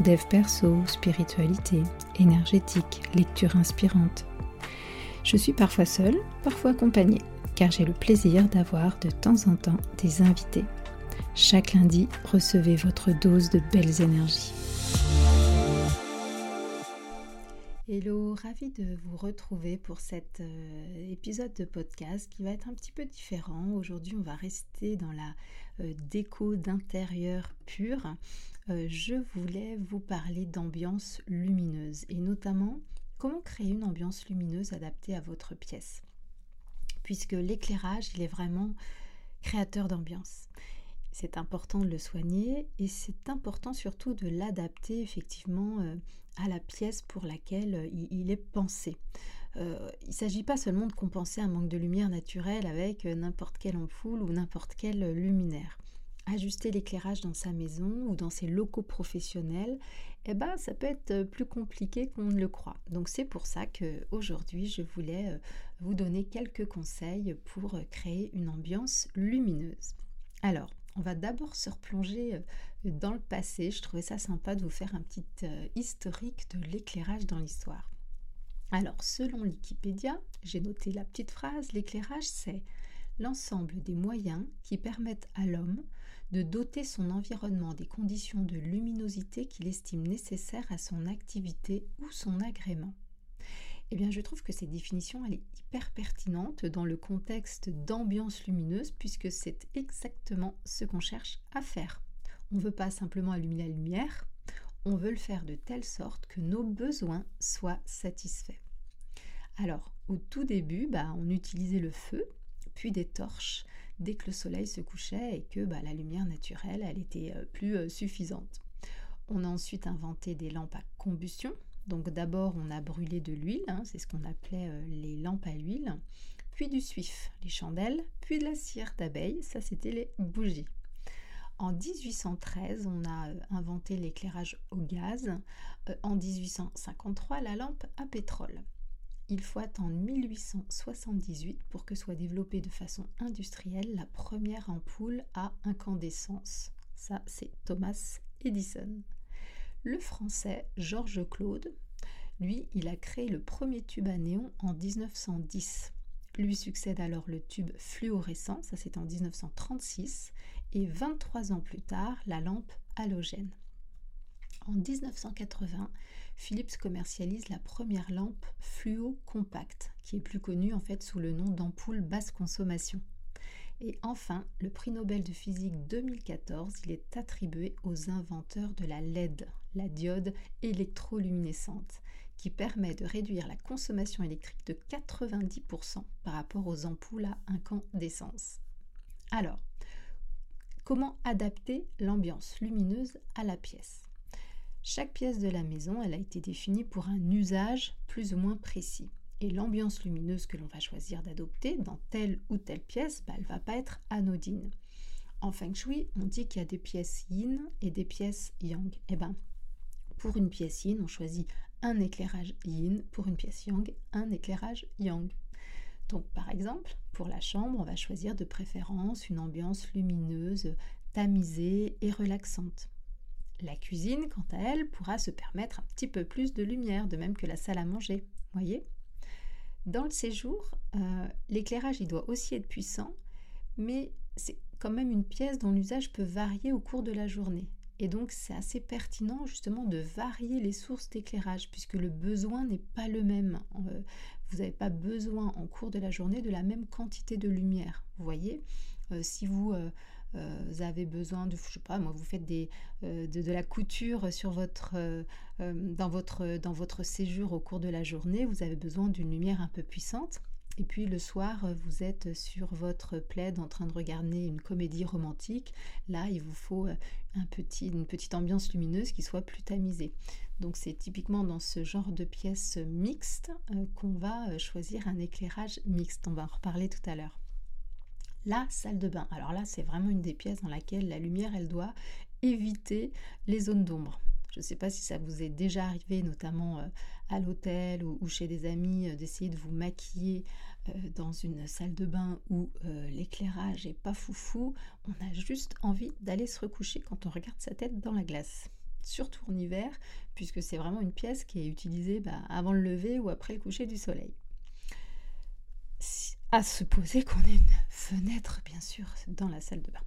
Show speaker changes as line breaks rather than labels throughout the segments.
dev perso, spiritualité, énergétique, lecture inspirante. Je suis parfois seule, parfois accompagnée, car j'ai le plaisir d'avoir de temps en temps des invités. Chaque lundi, recevez votre dose de belles énergies. Hello, ravi de vous retrouver pour cet euh, épisode de podcast qui va être un petit peu différent. Aujourd'hui, on va rester dans la euh, déco d'intérieur pure euh, je voulais vous parler d'ambiance lumineuse et notamment comment créer une ambiance lumineuse adaptée à votre pièce? Puisque l'éclairage, il est vraiment créateur d'ambiance. C'est important de le soigner et c'est important surtout de l'adapter effectivement euh, à la pièce pour laquelle euh, il est pensé. il ne s'agit pas seulement de compenser un manque de lumière naturelle avec n'importe quelle ampoule ou n'importe quel luminaire ajuster l'éclairage dans sa maison ou dans ses locaux professionnels, eh ben, ça peut être euh, plus compliqué qu'on ne le croit. Donc c'est pour ça que aujourd'hui je voulais euh, vous donner quelques conseils pour euh, créer une ambiance lumineuse. Alors, on va d'abord se replonger dans le passé. Je trouvais ça sympa de vous faire un petit historique de l'éclairage dans l'histoire. Alors, selon Wikipédia, j'ai noté la petite phrase, l'éclairage c'est l'ensemble des moyens qui permettent à l'homme de doter son environnement des conditions de luminosité qu'il estime nécessaires à son activité ou son agrément. Eh je trouve que cette définition, est hyper pertinente dans le contexte d'ambiance lumineuse, puisque c'est exactement ce qu'on cherche à faire. On ne veut pas simplement allumer la lumière, on veut le faire de telle sorte que nos besoins soient satisfaits. Alors, au tout début, bah, on utilisait le feu, puis des torches, dès que le soleil se couchait et que bah, la lumière naturelle, elle était euh, plus euh, suffisante. On a ensuite inventé des lampes à combustion. Donc d'abord, on a brûlé de l'huile, hein, c'est ce qu'on appelait euh, les lampes à huile, puis du suif, les chandelles, puis de la cire d'abeille, ça c'était les bougies. En 1813, on a inventé l'éclairage au gaz. En 1853, la lampe à pétrole il faut attendre 1878 pour que soit développée de façon industrielle la première ampoule à incandescence. Ça, c'est Thomas Edison. Le français Georges Claude, lui, il a créé le premier tube à néon en 1910. Lui succède alors le tube fluorescent, ça c'est en 1936, et 23 ans plus tard, la lampe halogène. En 1980, Philips commercialise la première lampe fluo compacte, qui est plus connue en fait sous le nom d'ampoule basse consommation. Et enfin, le prix Nobel de physique 2014, il est attribué aux inventeurs de la LED, la diode électroluminescente, qui permet de réduire la consommation électrique de 90% par rapport aux ampoules à incandescence. Alors, comment adapter l'ambiance lumineuse à la pièce? Chaque pièce de la maison, elle a été définie pour un usage plus ou moins précis. Et l'ambiance lumineuse que l'on va choisir d'adopter dans telle ou telle pièce, bah, elle ne va pas être anodine. En feng shui, on dit qu'il y a des pièces yin et des pièces yang. Eh bien, pour une pièce yin, on choisit un éclairage yin, pour une pièce yang, un éclairage yang. Donc par exemple, pour la chambre, on va choisir de préférence une ambiance lumineuse, tamisée et relaxante. La cuisine, quant à elle, pourra se permettre un petit peu plus de lumière, de même que la salle à manger. Voyez? Dans le séjour, euh, l'éclairage il doit aussi être puissant, mais c'est quand même une pièce dont l'usage peut varier au cours de la journée. Et donc c'est assez pertinent justement de varier les sources d'éclairage puisque le besoin n'est pas le même. Euh, vous n'avez pas besoin en cours de la journée de la même quantité de lumière. Vous voyez, euh, si vous euh, avez besoin de, je sais pas, moi, vous faites de, la couture dans votre séjour au cours de la journée, vous avez besoin d'une lumière un peu puissante. Et puis le soir, vous êtes sur votre plaid en train de regarder une comédie romantique. Là, il vous faut petit, une petite ambiance lumineuse qui soit plus tamisée. Donc c'est typiquement dans ce genre de pièces mixtes qu'on va choisir un éclairage mixte. On va en reparler tout à l'heure. La salle de bain. Alors là, c'est vraiment une des pièces dans laquelle la lumière, elle doit éviter les zones d'ombre. Je ne sais pas si ça vous est déjà arrivé, notamment euh, à l'hôtel ou, chez des amis, euh, d'essayer de vous maquiller euh, dans une salle de bain où l'éclairage est pas foufou. On a juste envie d'aller se recoucher quand on regarde sa tête dans la glace. Surtout en hiver, puisque c'est vraiment une pièce qui est utilisée bah, avant le lever ou après le coucher du soleil. À supposer qu'on ait une fenêtre, bien sûr, dans la salle de bain.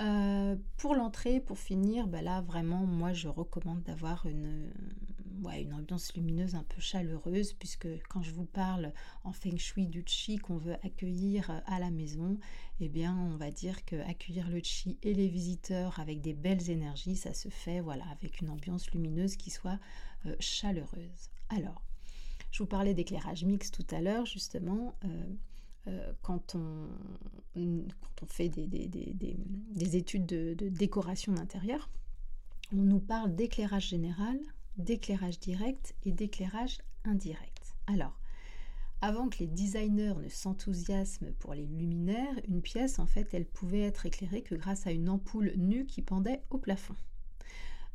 Euh, pour l'entrée, pour finir, bah là vraiment, moi je recommande d'avoir une, ambiance lumineuse un peu chaleureuse, puisque quand je vous parle en feng shui du chi qu'on veut accueillir euh, à la maison, eh bien on va dire que accueillir le chi et les visiteurs avec des belles énergies, ça se fait voilà avec une ambiance lumineuse qui soit euh, chaleureuse. Alors, je vous parlais d'éclairage mixte tout à l'heure, justement. Quand, on, quand on fait des, études de, décoration d'intérieur, on nous parle d'éclairage général, d'éclairage direct et d'éclairage indirect. Alors, avant que les designers ne s'enthousiasment pour les luminaires, une pièce, en fait, elle pouvait être éclairée que grâce à une ampoule nue qui pendait au plafond.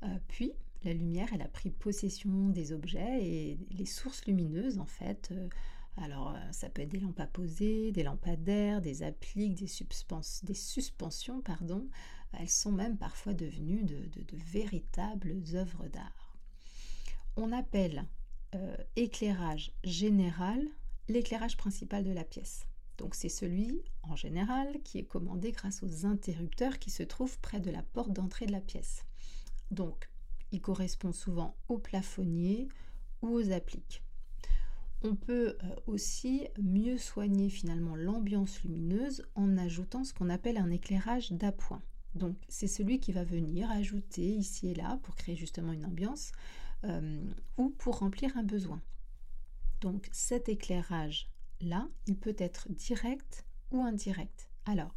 Euh, puis, la lumière, elle a pris possession des objets et les sources lumineuses, en fait, euh, alors, euh, ça peut être des lampes à poser, des lampadaires, des appliques, des, suspensions, pardon. Elles sont même parfois devenues de, véritables œuvres d'art. On appelle euh, éclairage général l'éclairage principal de la pièce. Donc c'est celui, en général, qui est commandé grâce aux interrupteurs qui se trouvent près de la porte d'entrée de la pièce. Donc, il correspond souvent au plafonnier ou aux appliques on peut euh, aussi mieux soigner finalement l'ambiance lumineuse en ajoutant ce qu'on appelle un éclairage d'appoint. Donc c'est celui qui va venir ajouter ici et là pour créer justement une ambiance euh, ou pour remplir un besoin. Donc cet éclairage là, il peut être direct ou indirect. Alors,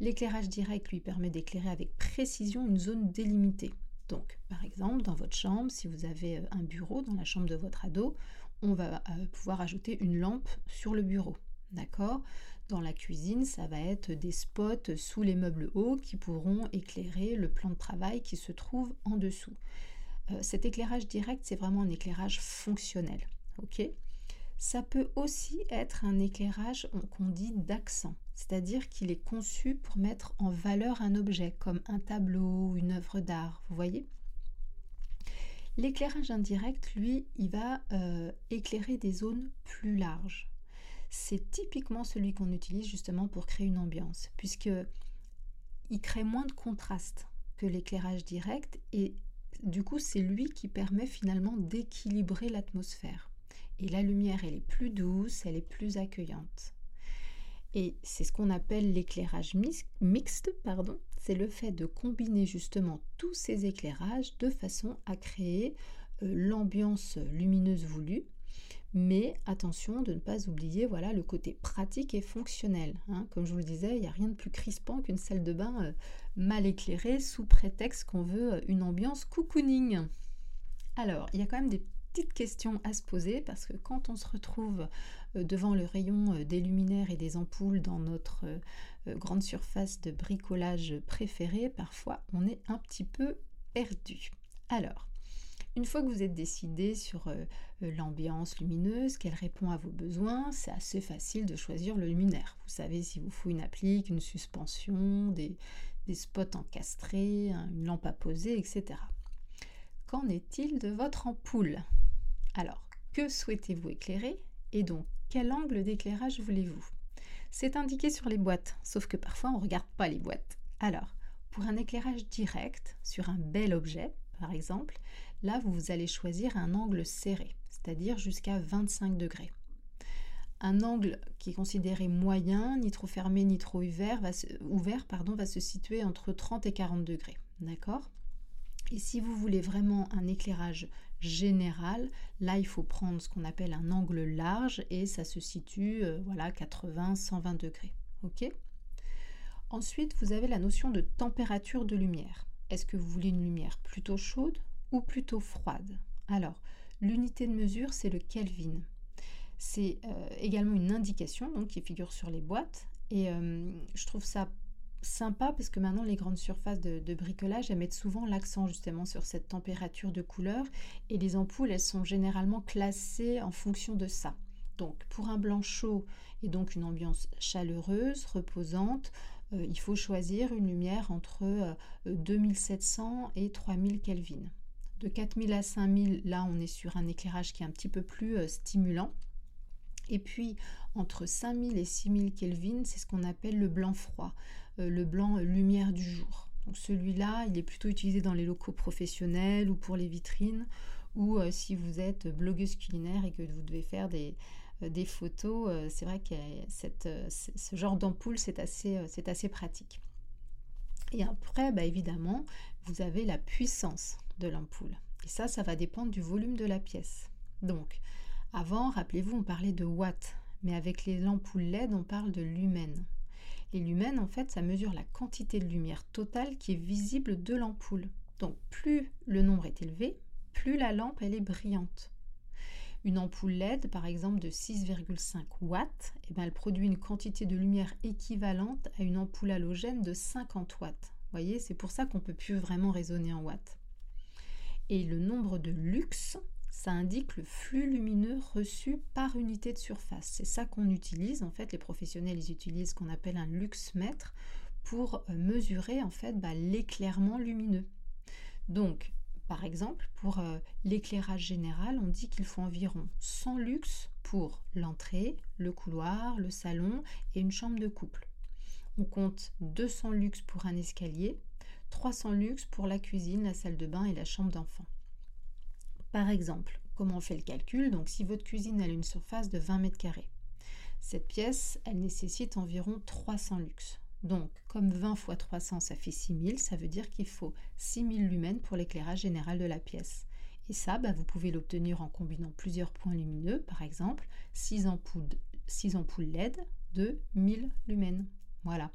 l'éclairage direct lui permet d'éclairer avec précision une zone délimitée. Donc, par exemple, dans votre chambre, si vous avez euh, un bureau dans la chambre de votre ado, on va euh, pouvoir ajouter une lampe sur le bureau. D'accord? Dans la cuisine, ça va être des spots sous les meubles hauts qui pourront éclairer le plan de travail qui se trouve en dessous. Euh, cet éclairage direct, c'est vraiment un éclairage fonctionnel. Ok? Ça peut aussi être un éclairage qu'on dit d'accent, c'est-à-dire qu'il est conçu pour mettre en valeur un objet comme un tableau, ou une œuvre d'art, vous voyez? L'éclairage indirect, lui, il va euh, éclairer des zones plus larges. C'est typiquement celui qu'on utilise justement pour créer une ambiance, puisque il crée moins de contraste que l'éclairage direct et du coup c'est lui qui permet finalement d'équilibrer l'atmosphère. Et la lumière, elle est plus douce, elle est plus accueillante. Et c'est ce qu'on appelle l'éclairage mixte, pardon. C'est le fait de combiner justement tous ces éclairages de façon à créer euh, l'ambiance lumineuse voulue. Mais attention de ne pas oublier voilà, le côté pratique et fonctionnel. Hein. Comme je vous le disais, il n'y a rien de plus crispant qu'une salle de bain euh, mal éclairée sous prétexte qu'on veut euh, une ambiance cocooning. Alors, il y a quand même des question à se poser parce que quand on se retrouve euh, devant le rayon euh, des luminaires et des ampoules dans notre euh, grande surface de bricolage préférée, parfois on est un petit peu perdu. Alors, une fois que vous êtes décidé sur l'ambiance lumineuse, qu'elle répond à vos besoins, c'est assez facile de choisir le luminaire. Vous savez s'il vous faut une applique, une suspension, des spots encastrés, une lampe à poser, etc. Qu'en est-il de votre ampoule? Alors, que souhaitez-vous éclairer et donc quel angle d'éclairage voulez-vous? C'est indiqué sur les boîtes, sauf que parfois on ne regarde pas les boîtes. Alors, pour un éclairage direct sur un bel objet, par exemple, là vous allez choisir un angle serré, c'est-à-dire jusqu'à 25 degrés. Un angle qui est considéré moyen, ni trop fermé ni trop ouvert, va se, va se situer entre 30 et 40 degrés. D'accord? Et si vous voulez vraiment un éclairage général, là il faut prendre ce qu'on appelle un angle large et ça se situe euh, voilà 80-120 degrés. Ok? Ensuite, vous avez la notion de température de lumière. Est-ce que vous voulez une lumière plutôt chaude ou plutôt froide? Alors, l'unité de mesure, c'est le Kelvin. C'est euh, également une indication donc, qui figure sur les boîtes. Et euh, je trouve ça sympa parce que maintenant les grandes surfaces de, bricolage elles mettent souvent l'accent justement sur cette température de couleur et les ampoules elles sont généralement classées en fonction de ça. Donc pour un blanc chaud et donc une ambiance chaleureuse, reposante, euh, il faut choisir une lumière entre 2700 et 3000 Kelvin. De 4000 à 5000, là on est sur un éclairage qui est un petit peu plus stimulant. Et puis, entre 5000 et 6000 Kelvin, c'est ce qu'on appelle le blanc froid, euh, le blanc lumière du jour. Celui-là, il est plutôt utilisé dans les locaux professionnels ou pour les vitrines, ou euh, si vous êtes blogueuse culinaire et que vous devez faire des, euh, photos, c'est vrai que ce genre d'ampoule, c'est assez, pratique. Et après, bah, évidemment, vous avez la puissance de l'ampoule. Et ça, ça va dépendre du volume de la pièce. Donc, avant, rappelez-vous, on parlait de watts, mais avec les ampoules LED, on parle de lumens. Lumens, en fait, ça mesure la quantité de lumière totale qui est visible de l'ampoule. Donc, plus le nombre est élevé, plus la lampe, elle est brillante. Une ampoule LED, par exemple, de 6,5 watts, eh ben, elle produit une quantité de lumière équivalente à une ampoule halogène de 50 watts. Vous voyez, c'est pour ça qu'on peut plus vraiment raisonner en watts. Et le nombre de lux, ça indique le flux lumineux reçu par unité de surface. C'est ça qu'on utilise. En fait, les professionnels, ils utilisent ce qu'on appelle un luxmètre pour euh, mesurer en fait bah, l'éclairement lumineux. Donc, par exemple, pour euh, l'éclairage général, on dit qu'il faut environ 100 lux pour l'entrée, le couloir, le salon et une chambre de couple. On compte 200 lux pour un escalier, 300 lux pour la cuisine, la salle de bain et la chambre d'enfant. Par exemple, comment on fait le calcul? Donc si votre cuisine a une surface de 20 mètres carrés, cette pièce, elle nécessite environ 300 lux. Donc, comme 20 fois 300, ça fait 6000, ça veut dire qu'il faut 6000 lumens pour l'éclairage général de la pièce. Et ça, bah, vous pouvez l'obtenir en combinant plusieurs points lumineux, par exemple 6 ampoules, 6 ampoules LED de 1000 lumens. Voilà.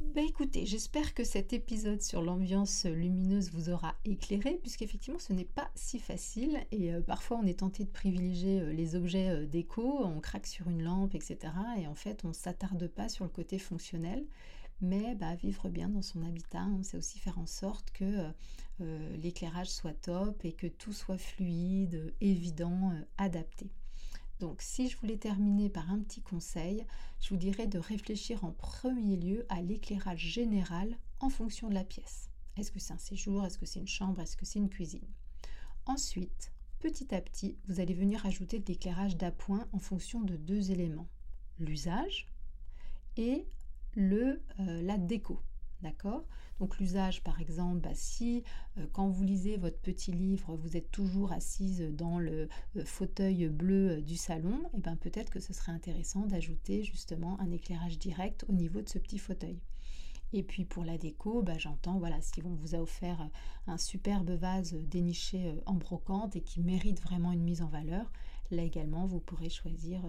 Bah écoutez, j'espère que cet épisode sur l'ambiance lumineuse vous aura éclairé, puisqu'effectivement ce n'est pas si facile et euh, parfois on est tenté de privilégier euh, les objets euh, déco, on craque sur une lampe, etc. Et en fait on ne s'attarde pas sur le côté fonctionnel. Mais bah, vivre bien dans son habitat, on sait aussi faire en sorte que l'éclairage soit top et que tout soit fluide, évident, adapté. Donc si je voulais terminer par un petit conseil, je vous dirais de réfléchir en premier lieu à l'éclairage général en fonction de la pièce. Est-ce que c'est un séjour? Est-ce que c'est une chambre? Est-ce que c'est une cuisine? Ensuite, petit à petit, vous allez venir ajouter de l'éclairage d'appoint en fonction de deux éléments. L'usage et euh, la déco. D'accord? Donc l'usage, par exemple, bah, si euh, quand vous lisez votre petit livre, vous êtes toujours assise dans le euh, fauteuil bleu euh, du salon, eh ben peut-être que ce serait intéressant d'ajouter justement un éclairage direct au niveau de ce petit fauteuil. Et puis pour la déco, bah, j'entends, voilà, si on vous a offert un superbe vase déniché en brocante et qui mérite vraiment une mise en valeur, là également, vous pourrez choisir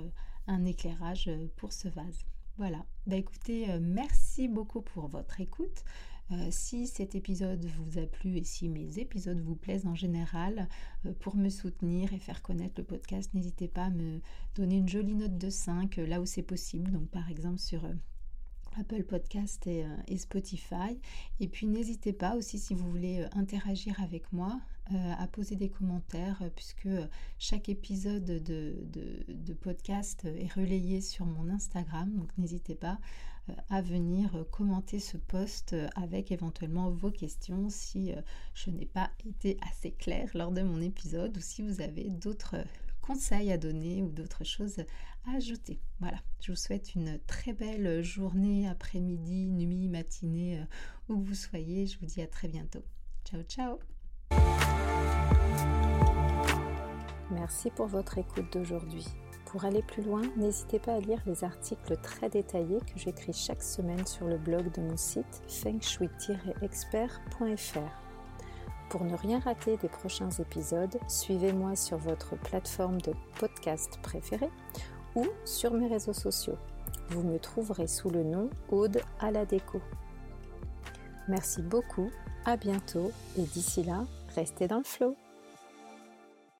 un éclairage pour ce vase. Voilà, bah écoutez, euh, merci beaucoup pour votre écoute. Euh, si cet épisode vous a plu et si mes épisodes vous plaisent en général, euh, pour me soutenir et faire connaître le podcast, n'hésitez pas à me donner une jolie note de 5 là où c'est possible. Donc par exemple sur Apple Podcast et, Spotify. Et puis n'hésitez pas aussi si vous voulez interagir avec moi euh, à poser des commentaires euh, puisque chaque épisode de, podcast est relayé sur mon Instagram. Donc n'hésitez pas euh, à venir commenter ce post avec éventuellement vos questions si je n'ai pas été assez claire lors de mon épisode ou si vous avez d'autres conseils à donner ou d'autres choses ajouter. Voilà, je vous souhaite une très belle journée, après-midi, nuit, matinée, où que vous soyez. Je vous dis à très bientôt. Ciao, ciao
Merci pour votre écoute d'aujourd'hui. Pour aller plus loin, n'hésitez pas à lire les articles très détaillés que j'écris chaque semaine sur le blog de mon site fengshui-expert.fr. Pour ne rien rater des prochains épisodes, suivez-moi sur votre plateforme de podcast préférée ou sur mes réseaux sociaux. Vous me trouverez sous le nom Aude à la déco. Merci beaucoup, à bientôt et d'ici là, restez dans le flow.